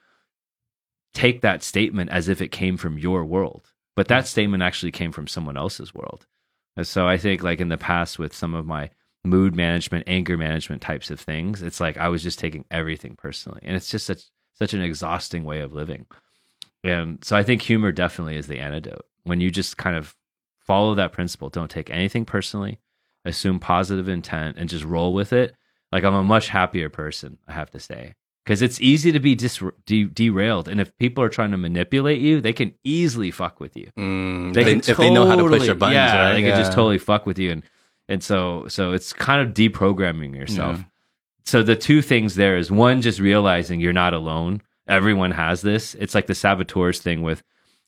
take that statement as if it came from your world. But that statement actually came from someone else's world. And so I think like in the past with some of my mood management, anger management types of things, it's like I was just taking everything personally. And it's just such such an exhausting way of living. And so I think humor definitely is the antidote. When you just kind of follow that principle, don't take anything personally, assume positive intent and just roll with it. Like I'm a much happier person, I have to say. Because it's easy to be dis- de- derailed. And if people are trying to manipulate you, they can easily fuck with you Mm, they they- can if they know how to push your buttons, yeah, right? they can just totally fuck with you, and and so so it's kind of deprogramming yourself. Yeah. So the two things there is one, just realizing you're not alone. Everyone has this. It's like the saboteurs thing with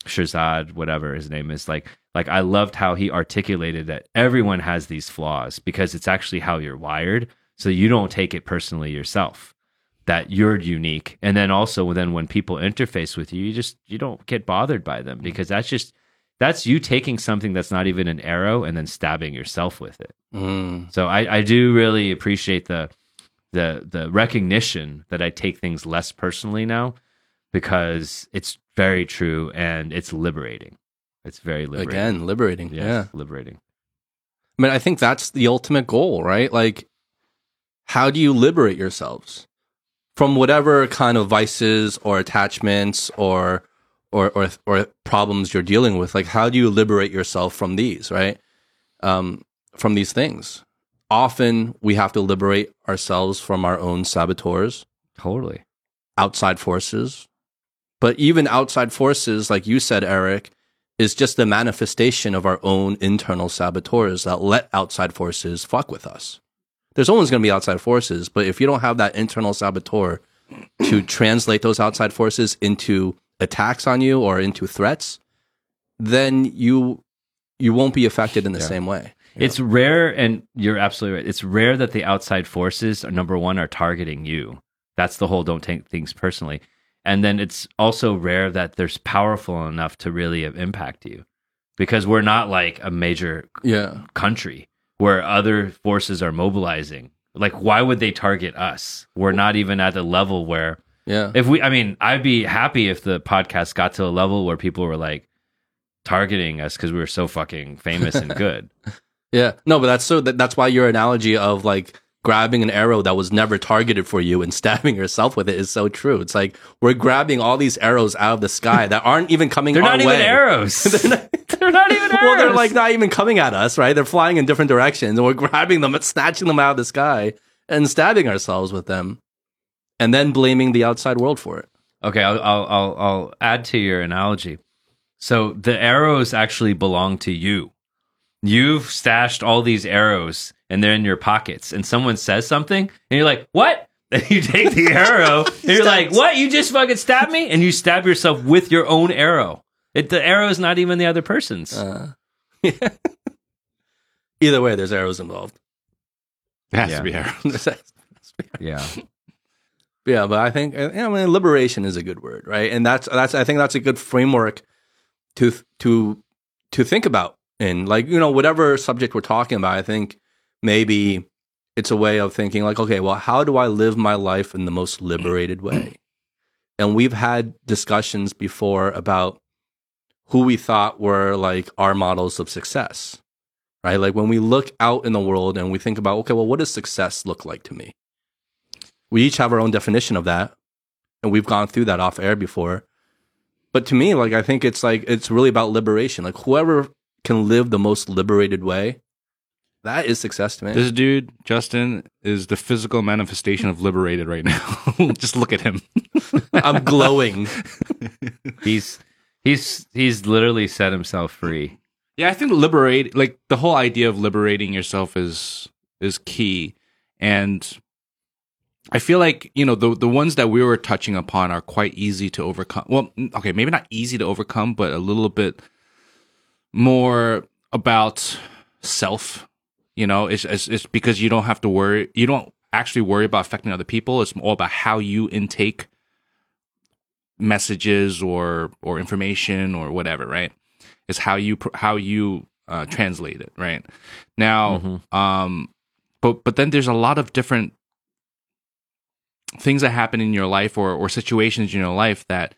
Shazad, whatever his name is, like like I loved how he articulated that everyone has these flaws because it's actually how you're wired. So you don't take it personally yourself that you're unique. And then also then when people interface with you, you just you don't get bothered by them because that's just that's you taking something that's not even an arrow and then stabbing yourself with it. Mm. So I, I do really appreciate the the the recognition that I take things less personally now because it's very true and it's liberating. It's very liberating. Again, liberating. Yes, Yeah. liberating. I mean, I think that's the ultimate goal, right? Like, how do you liberate yourselves from whatever kind of vices or attachments or or or, or problems you're dealing with? Like, how do you liberate yourself from these, right? Um, from these things. Often, we have to liberate ourselves from our own saboteurs, Totally. outside forces. But even outside forces, like you said, Eric, is just the manifestation of our own internal saboteurs that let outside forces fuck with us. There's always going to be outside forces, but if you don't have that internal saboteur to translate those outside forces into attacks on you or into threats, then you you won't be affected in the Yeah. same way. It's rare, and you're absolutely right. It's rare that the outside forces, are, number one, are targeting you. That's the whole don't take things personally. And then it's also rare that there's powerful enough to really impact you because we're not like a major Yeah. country where other forces are mobilizing. Like, why would they target us? We're not even at the level where, Yeah. if we, I mean, I'd be happy if the podcast got to a level where people were like targeting us because we were so fucking famous and good. Yeah. No, but that's so that, that's why your analogy of like grabbing an arrow that was never targeted for you and stabbing yourself with it is so true. It's like we're grabbing all these arrows out of the sky that aren't even coming They're not even way. arrows. they're, not, even arrows. Well, they're like not even coming at us, right? They're flying in different directions and we're grabbing them and snatching them out of the sky and stabbing ourselves with them and then blaming the outside world for it. okay. I'll, I'll I'll I'll add to your analogy. So the arrows actually belong to you. You've stashed all these arrows and they're in your pockets, and someone says something, and you're like, "What?" And you take the arrow, and you're like, "What? You just fucking stabbed me?" And you stab yourself with your own arrow. It, the arrow is not even the other person's. Uh, Either way, there's arrows involved. It has Yeah. to be arrow. yeah. Yeah, but I think uh, I mean liberation is a good word, right? And that's that's I think that's a good framework to to to think about. And like you know whatever subject we're talking about, I think maybe it's a way of thinking like, okay, well, how do I live my life in the most liberated way? And we've had discussions before about who we thought were like our models of success, right? Like when we look out in the world and we think about, okay, well, what does success look like to me? we each have our own definition of that and we've gone through that off air before but to me like i think it's like it's really about liberation like whoever can live the most liberated way that is success to me This dude, Justin, is the physical manifestation of liberated right now. Just look at him. i'm glowing He's he's he's literally set himself free. Yeah, I think liberate like the whole idea of liberating yourself is is key. And I feel like, you know, the the ones that we were touching upon are quite easy to overcome. Well, okay, maybe not easy to overcome, but a little bit more about self. You know, it's it's, it's because you don't have to worry you don't actually worry about affecting other people. It's all about how you intake messages or or information or whatever, right? It's how you how you uh, translate it, right? Now, Mhm. um, but but then there's a lot of different things that happen in your life or or situations in your life that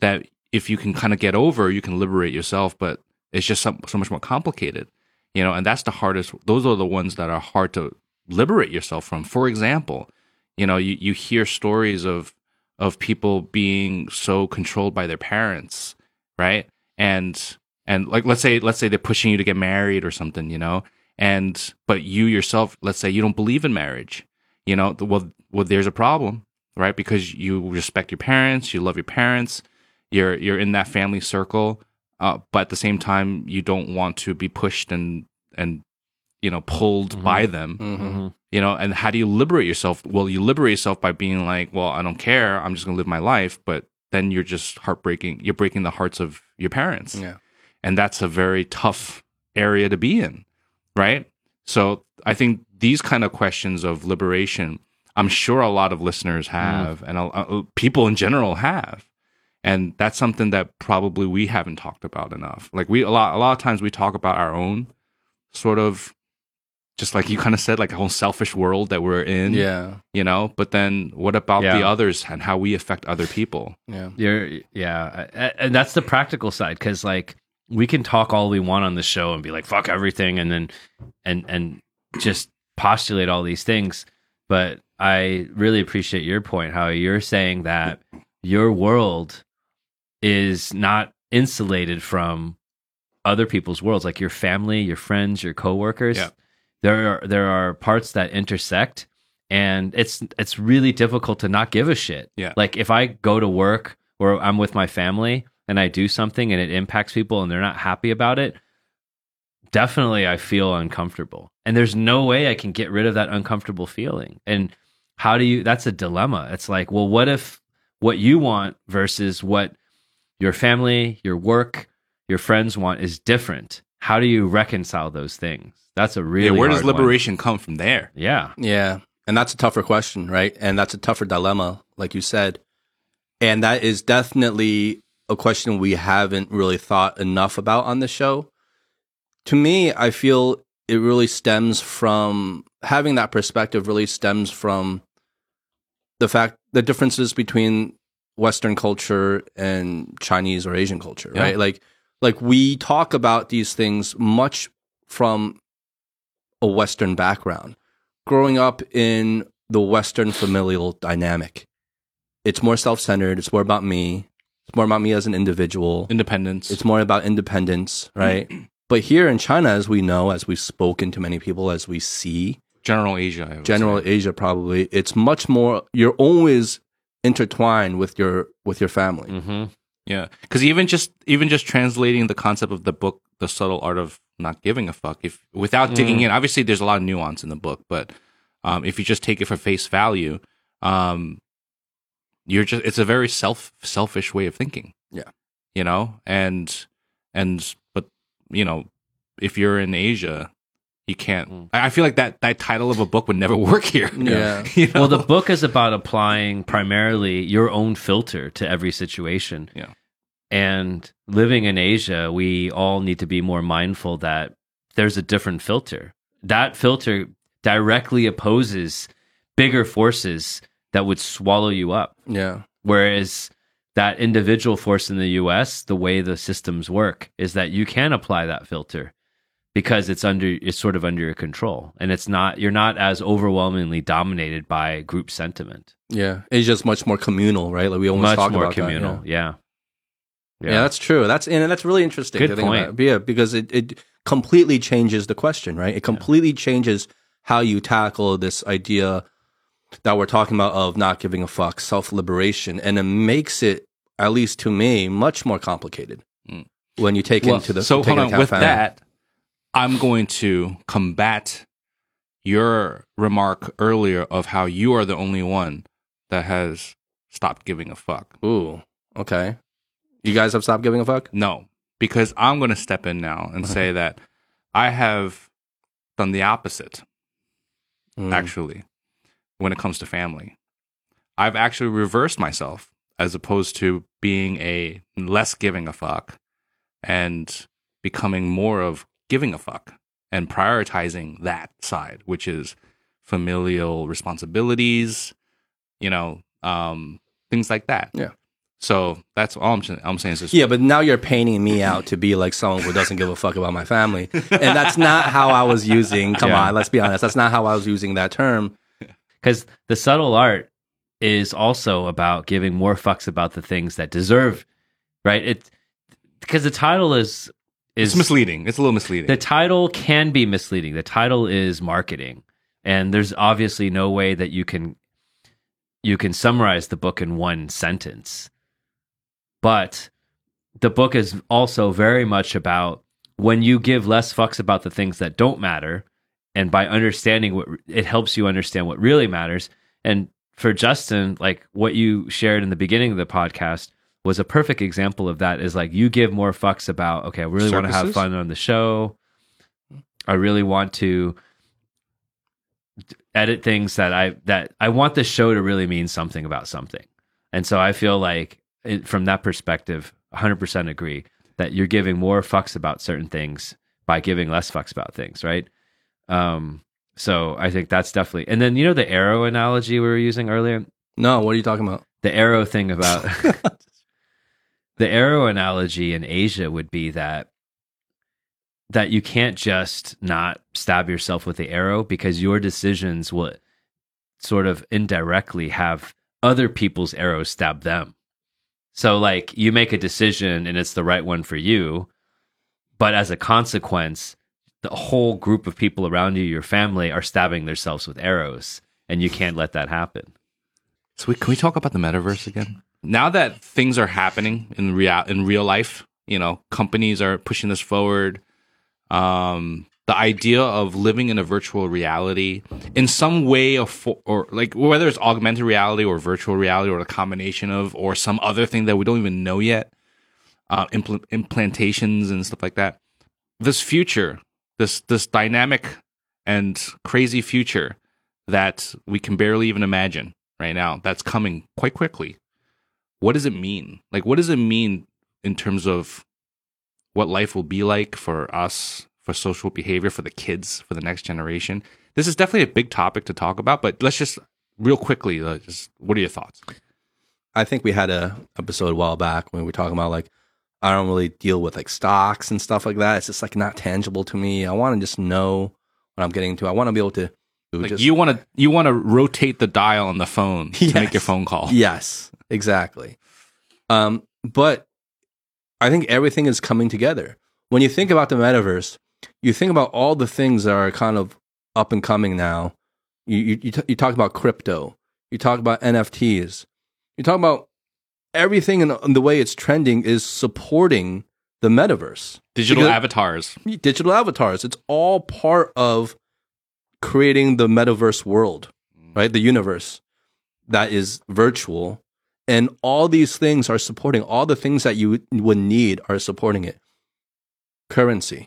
that if you can kind of get over, you can liberate yourself. But it's just so, so much more complicated, you know. And that's the hardest. Those are the ones that are hard to liberate yourself from. For example, you know, you you hear stories of of people being so controlled by their parents, right? And and like let's say let's say they're pushing you to get married or something, you know, and but you yourself, let's say you don't believe in marriage, you know, well well there's a problem, right? Because you respect your parents, you love your parents, you're you're in that family circle, uh, but at the same time you don't want to be pushed and and you know pulled Mhm. by them Mhm. Mm-hmm. you know and how do you liberate yourself well you liberate yourself by being like well i don't care i'm just going to live my life but then you're just heartbreaking. You're breaking the hearts of your parents. Yeah. And that's a very tough area to be in, right? So I think these kind of questions of liberation, I'm sure a lot of listeners have, and a, a- people in general have, and that's something that probably we haven't talked about enough. Like we a lot, a lot of times we talk about our own sort of, just like you kind of said, like a whole selfish world that we're in, Yeah. you know. But then what about the others and how we affect other people? Yeah. You're yeah, and that's the practical side because like we can talk all we want on the show and be like fuck everything, and then and and just postulate all these things. But I really appreciate your point how you're saying that your world is not insulated from other people's worlds, like your family, your friends, your coworkers. Yeah. There are there are parts that intersect, and it's it's really difficult to not give a shit. Yeah. Like if I go to work or I'm with my family and I do something and it impacts people and they're not happy about it, definitely I feel uncomfortable. And there's no way I can get rid of that uncomfortable feeling. And how do you that's a dilemma. It's like, well, what if what you want versus what your family, your work, your friends want is different? How do you reconcile those things? That's a really yeah, where does hard one. liberation come from there? Yeah. Yeah. And that's a tougher question, right? And that's a tougher dilemma, like you said. And that is definitely a question we haven't really thought enough about on the show. To me, I feel it really stems from having that perspective, really stems from the fact, the differences between Western culture and Chinese or Asian culture, Yeah. right? Like, like we talk about these things much from a Western background growing up in the Western familial dynamic. It's more self centered. It's more about me. It's more about me as an individual. Independence. It's more about independence, right? but here in China, as we know, as we've spoken to many people, as we see, General Asia. I would general say. Asia probably, it's much more, you're always intertwined with your, with your family. Mm-hmm. Yeah, because even just even just translating the concept of the book, the subtle art of not giving a fuck, if without digging Mm. in, obviously there's a lot of nuance in the book, but um, if you just take it for face value, um, you're just it's a very self selfish way of thinking. Yeah. you know, and and but you know, if you're in Asia, you can't. Mm. I I feel like that that title of a book would never work here. Yeah. You know? Well, the book is about applying primarily your own filter to every situation. Yeah. And living in Asia, we all need to be more mindful that there's a different filter. That filter directly opposes bigger forces that would swallow you up. Yeah. Whereas that individual force in the US, the way the systems work is that you can apply that filter because it's under it's sort of under your control and it's not you're not as overwhelmingly dominated by group sentiment. Yeah. it's just much more communal, right? Like we almost Much talk more about that, communal. yeah. yeah. Yeah. that's true. That's and that's really interesting. Good to think point. about. Yeah, because it, it completely changes the question, right? It completely changes how you tackle this idea that we're talking about of not giving a fuck, self liberation, and it makes it, at least to me, much more complicated Mm. when you take Well, into the so hold on with family. that i'm going to combat your remark earlier of how you are the only one that has stopped giving a fuck Ooh, okay. You guys have stopped giving a fuck. no because i'm going to step in now and say that i have done the opposite Mm. actually when it comes to family i've actually reversed myself as opposed to being a less giving a fuck and becoming more of giving a fuck and prioritizing that side which is familial responsibilities you know um things like that Yeah. so that's all i'm, saying- I'm saying is just Yeah, but now you're painting me out to be like someone who doesn't give a fuck about my family. And that's not how I was using, come Yeah. on, let's be honest. That's not how I was using that term. Because the subtle art is also about giving more fucks about the things that deserve, right? It because the title is is it's misleading it's a little misleading the title can be misleading. The title is marketing, and there's obviously no way that you can you can summarize the book in one sentence. But the book is also very much about when you give less fucks about the things that don't matter, and by understanding what it helps you understand what really matters. And for Justin, like what you shared in the beginning of the podcast, was a perfect example of that. Is like you give more fucks about okay, I really want to have fun on the show. I really want to edit things that I that I want the show to really mean something about something. And so I feel like it, from that perspective, 100% agree that you're giving more fucks about certain things by giving less fucks about things, right? Um so I think that's definitely. And then you know the arrow analogy we were using earlier, No, what are you talking about? the arrow thing about the arrow analogy in Asia would be that that you can't just not stab yourself with the arrow because your decisions will sort of indirectly have other people's arrows stab them. So like you make a decision and it's the right one for you, but as a consequence, the whole group of people around you, your family, are stabbing themselves with arrows, and you can't let that happen. So we, can we talk about the metaverse again? Now that things are happening in real in real life, you know, companies are pushing this forward. Um, the idea of living in a virtual reality in some way of fo- or like whether it's augmented reality or virtual reality or a combination of or some other thing that we don't even know yet, uh, impl- implantations and stuff like that. This future, this this dynamic and crazy future that we can barely even imagine right now that's coming quite quickly what does it mean like what does it mean in terms of what life will be like for us for social behavior for the kids for the next generation this is definitely a big topic to talk about but let's just real quickly uh, just what are your thoughts I think we had a episode a while back when we were talking about like I don't really deal with like stocks and stuff like that. It's just like not tangible to me. I want to just know what I'm getting into. I want to be able to like just, you want to you want to rotate the dial on the phone to Yes. make your phone call Yes, exactly. Um, but I think everything is coming together. When you think about the metaverse, you think about all the things that are kind of up and coming now. You you you, t- you talk about crypto. You talk about NFTs. You talk about everything in, in the way it's trending is supporting the metaverse. digital Because- avatars Digital avatars. It's all part of creating the metaverse world, right? The universe that is virtual. And all these things are supporting, all the things that you would need are supporting it. Currency,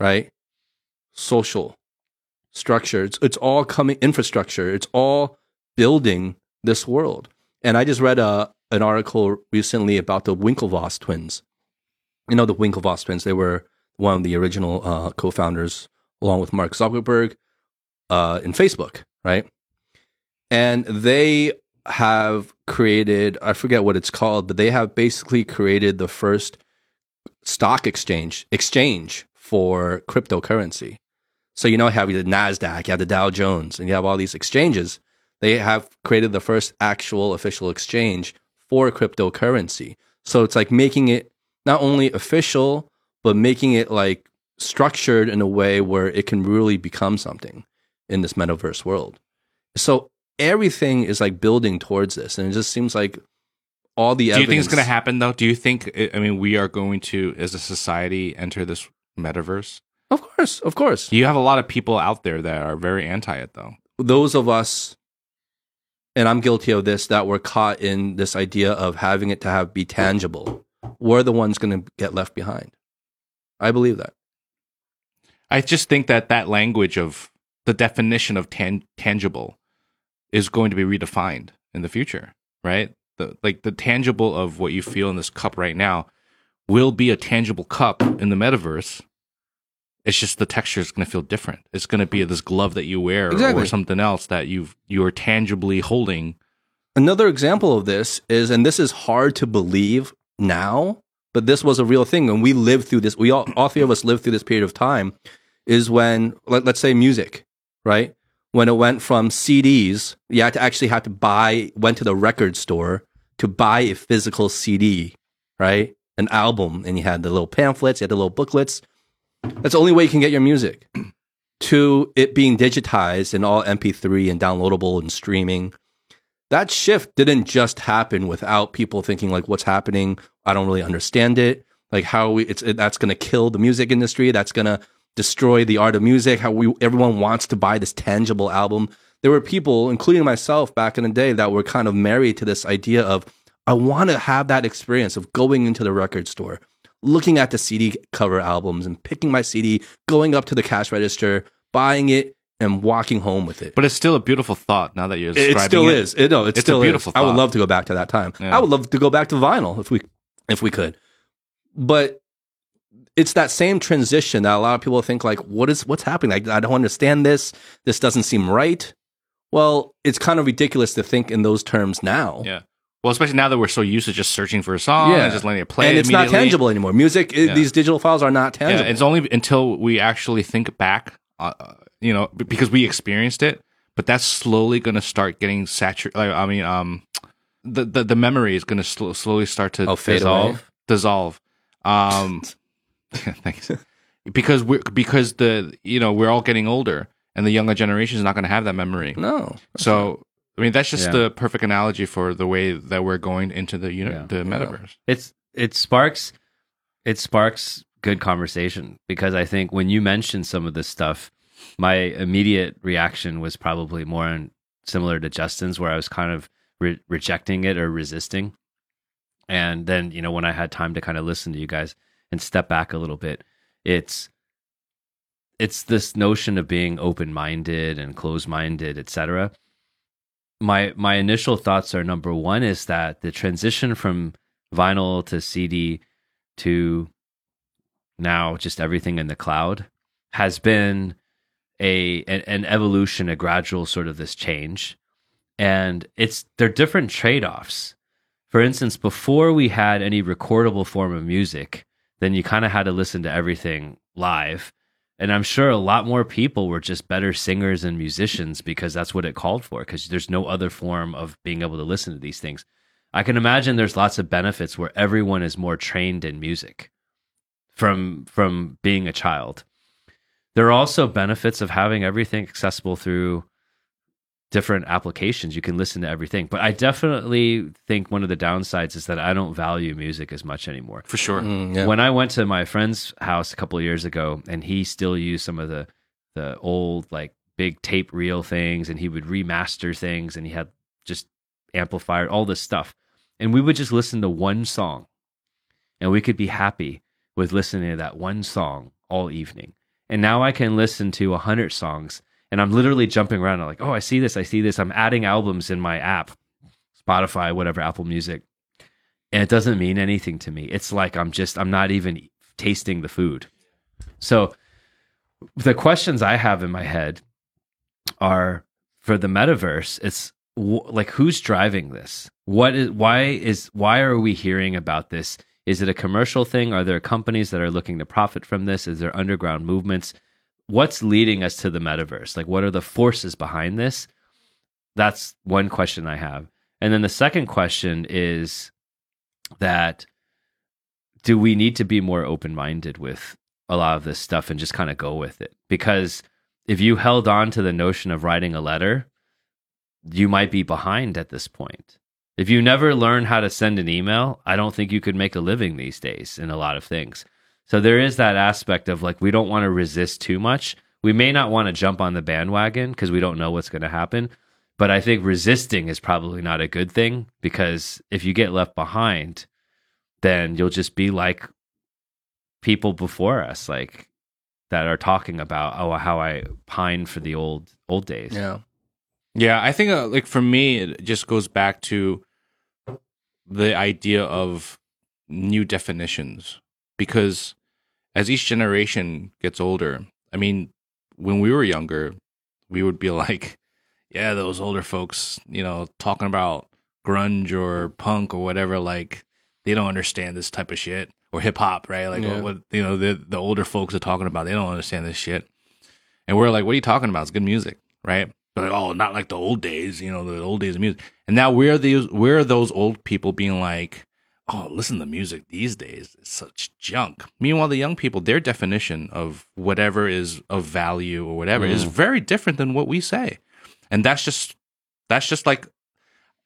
right? Social structure. It's, it's all coming, infrastructure. It's all building this world. And I just read a, an article recently about the Winklevoss twins. You know, the Winklevoss twins, they were one of the original uh, co founders, along with Mark Zuckerberg, uh, in Facebook, right? And they have created, I forget what it's called, but they have basically created the first stock exchange exchange for cryptocurrency. So you know, you have the Nasdaq, you have the Dow Jones, and you have all these exchanges. They have created the first actual official exchange for cryptocurrency. So it's like making it not only official, but making it like structured in a way where it can really become something in this metaverse world. So everything is like building towards this, and it just seems like all the do you think it's going to happen though do you think i mean we are going to as a society enter this metaverse Of course, of course. You have a lot of people out there that are very anti it, though. those of us and I'm guilty of this that were caught in this idea of having it to have be tangible. We're the ones going to get left behind. I believe that. I just think that that language of the definition of tan- tangible is going to be redefined in the future, right? The like the tangible of what you feel in this cup right now will be a tangible cup in the metaverse. It's just the texture is going to feel different. It's going to be this glove that you wear Exactly. or something else that you you are tangibly holding. Another example of this is, and this is hard to believe now, but this was a real thing. And we lived through this, we all, all three of us lived through this period of time, is when, let, let's say music, right? When it went from CDs, you had to actually have to buy, went to the record store to buy a physical CD, right? An album, and you had the little pamphlets, you had the little booklets. That's the only way you can get your music. to it being digitized and all MP3 and downloadable and streaming that shift didn't just happen without people thinking like what's happening i don't really understand it like how we it's it, that's going to kill the music industry that's going to destroy the art of music how we everyone wants to buy this tangible album there were people including myself back in the day that were kind of married to this idea of I want to have that experience of going into the record store, looking at the CD cover albums and picking my CD, going up to the cash register, buying it, and walking home with it. But it's still a beautiful thought now that you're It describing still it. is. It, no, it It's a still beautiful is. I would love to go back to that time. Yeah. I would love to go back to vinyl if we if we could. But it's that same transition that a lot of people think like, what is what's happening? Like, I don't understand this. This doesn't seem right. Well, it's kind of ridiculous to think in those terms now. Yeah. Well, especially now that we're so used to just searching for a song Yeah. and just letting it play. and it's not tangible anymore. Music, Yeah. these digital files are not Yeah, tangible. it's only until we actually think back, uh, uh, you know, because we experienced it. But that's slowly going to start getting saturated. Like, I mean, um, the, the the memory is going to sl- slowly start to Oh, dissolve. away. dissolve. Um, thanks. Because we're because the you know we're all getting older, and the younger generation is not going to have that memory. No. So I mean, that's just Yeah. the perfect analogy for the way that we're going into the uni- Yeah. the metaverse. it's it sparks it sparks good conversation because I think when you mentioned some of this stuff, my immediate reaction was probably more in, similar to Justin's, where I was kind of re- rejecting it or resisting. And then you know when I had time to kind of listen to you guys and step back a little bit, it's it's this notion of being open minded and closed minded, etc. My my initial thoughts are number one is that the transition from vinyl to CD to now just everything in the cloud has been a an, an evolution, a gradual sort of this change, and it's they're different trade offs. For instance, before we had any recordable form of music, then you kind of had to listen to everything live. And I'm sure a lot more people were just better singers and musicians because that's what it called for, because there's no other form of being able to listen to these things. I can imagine there's lots of benefits where everyone is more trained in music from from being a child. There are also benefits of having everything accessible through different applications. You can listen to everything. But I definitely think one of the downsides is that I don't value music as much anymore For sure. Mm, yeah. when I went to my friend's house a couple of years ago, and he still used some of the the old like big tape reel things, and he would remaster things, and he had just amplifier, all this stuff, and we would just listen to one song, and we could be happy with listening to that one song all evening. And now I can listen to a hundred songs, and I'm literally jumping around. I'm like, oh, I see this, I see this. I'm adding albums in my app, Spotify, whatever, Apple Music and it doesn't mean anything to me. It's like I'm just I'm not even tasting the food. So the questions I have in my head are for the metaverse. It's like who's driving this? What is why is why are we hearing about this? Is it a commercial thing? Are there companies that are looking to profit from this? Is there underground movements? What's leading us to the metaverse? Like what are the forces behind this? That's one question I have. And then the second question is that do we need to be more open minded with a lot of this stuff and just kind of go with it? Because if you held on to the notion of writing a letter, you might be behind at this point. If you never learn how to send an email, I don't think you could make a living these days in a lot of things. So there is that aspect of like, we don't want to resist too much. We may not want to jump on the bandwagon because we don't know what's going to happen. But I think resisting is probably not a good thing because if you get left behind, then you'll just be like people before us, like that are talking about oh how I pine for the old old days. yeah. Yeah, I think uh, like for me, it just goes back to the idea of new definitions because as each generation gets older, I mean, when we were younger, we would be like, yeah, those older folks, you know, talking about grunge or punk or whatever, like they don't understand this type of shit or hip hop, right? Like Yeah. what, you know, the the older folks are talking about, they don't understand this shit. And we're like, what are you talking about? It's good music, right? But like, oh, not like the old days, you know, the old days of music. And now we're these, we're those old people being like, oh, listen to music these days. It's such junk. Meanwhile, the young people, their definition of whatever is of value or whatever is mm. very different than what we say. And that's just, that's just like,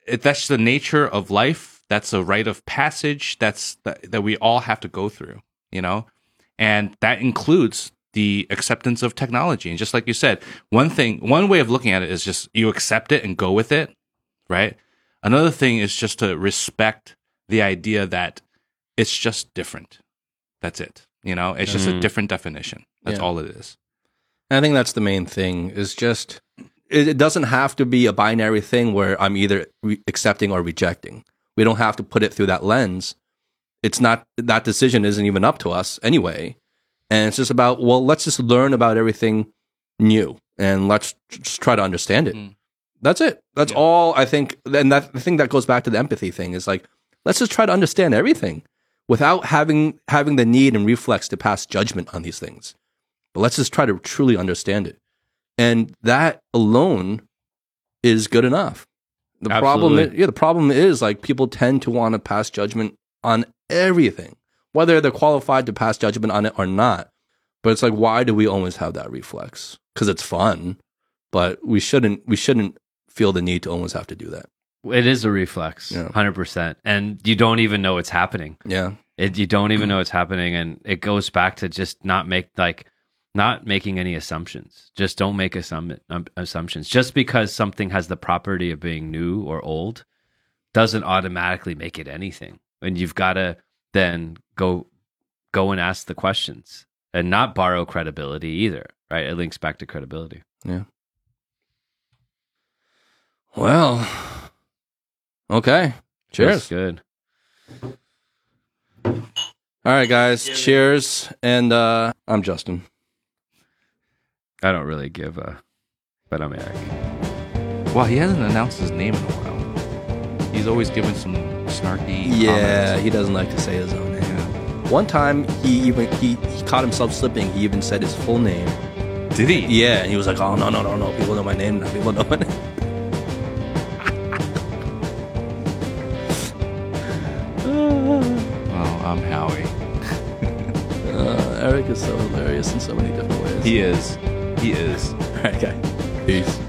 it, that's the nature of life. That's a rite of passage. That's that, that we all have to go through, you know? And that includes the acceptance of technology. And just like you said, one thing, one way of looking at it is just you accept it and go with it, right? Another thing is just to respect the idea that it's just different. That's it. You know, it's just a Mhm. different definition. That's Yeah. all it is. And I think that's the main thing is just it, it doesn't have to be a binary thing where I'm either re- accepting or rejecting. We don't have to put it through that lens. It's not that decision isn't even up to us anyway. And it's just about well, let's just learn about everything new and let's just try to understand it. Mm. That's it. That's Yeah. all I think. And that the thing that goes back to the empathy thing is like let's just try to understand everything without having having the need and reflex to pass judgment on these things but let's just try to truly understand it. And that alone is good enough. The problem, Absolutely. yeah, the problem is like people tend to want to pass judgment on everything, whether they're qualified to pass judgment on it or not. But it's like, why do we always have that reflex? Because it's fun, but we shouldn't. We shouldn't feel the need to always have to do that. It is a reflex, Yeah. hundred percent, and you don't even know it's happening. Yeah, It, you don't even know it's happening, and it goes back to just not make like not making any assumptions. Just don't make assum- um, assumptions. Just because something has the property of being new or old doesn't automatically make it anything. And you've got to then go go and ask the questions and not borrow credibility either. Right? It links back to credibility. Yeah. Well, okay. That's Cheers. good. All right, guys. Cheers. And uh, I'm Justin. I don't really give a, but I'm Eric. Well, he hasn't announced his name in a while. He's always given some snarky. Yeah, comments. he doesn't like to say his own name. Yeah. One time, he even he, he caught himself slipping. He even said his full name. Did he? Yeah, and he was like, "Oh no, no, no, no! People know my name now. People know my name." Tom Howie. uh, Eric is so hilarious in so many different ways. He is. He is. All right, okay. Peace.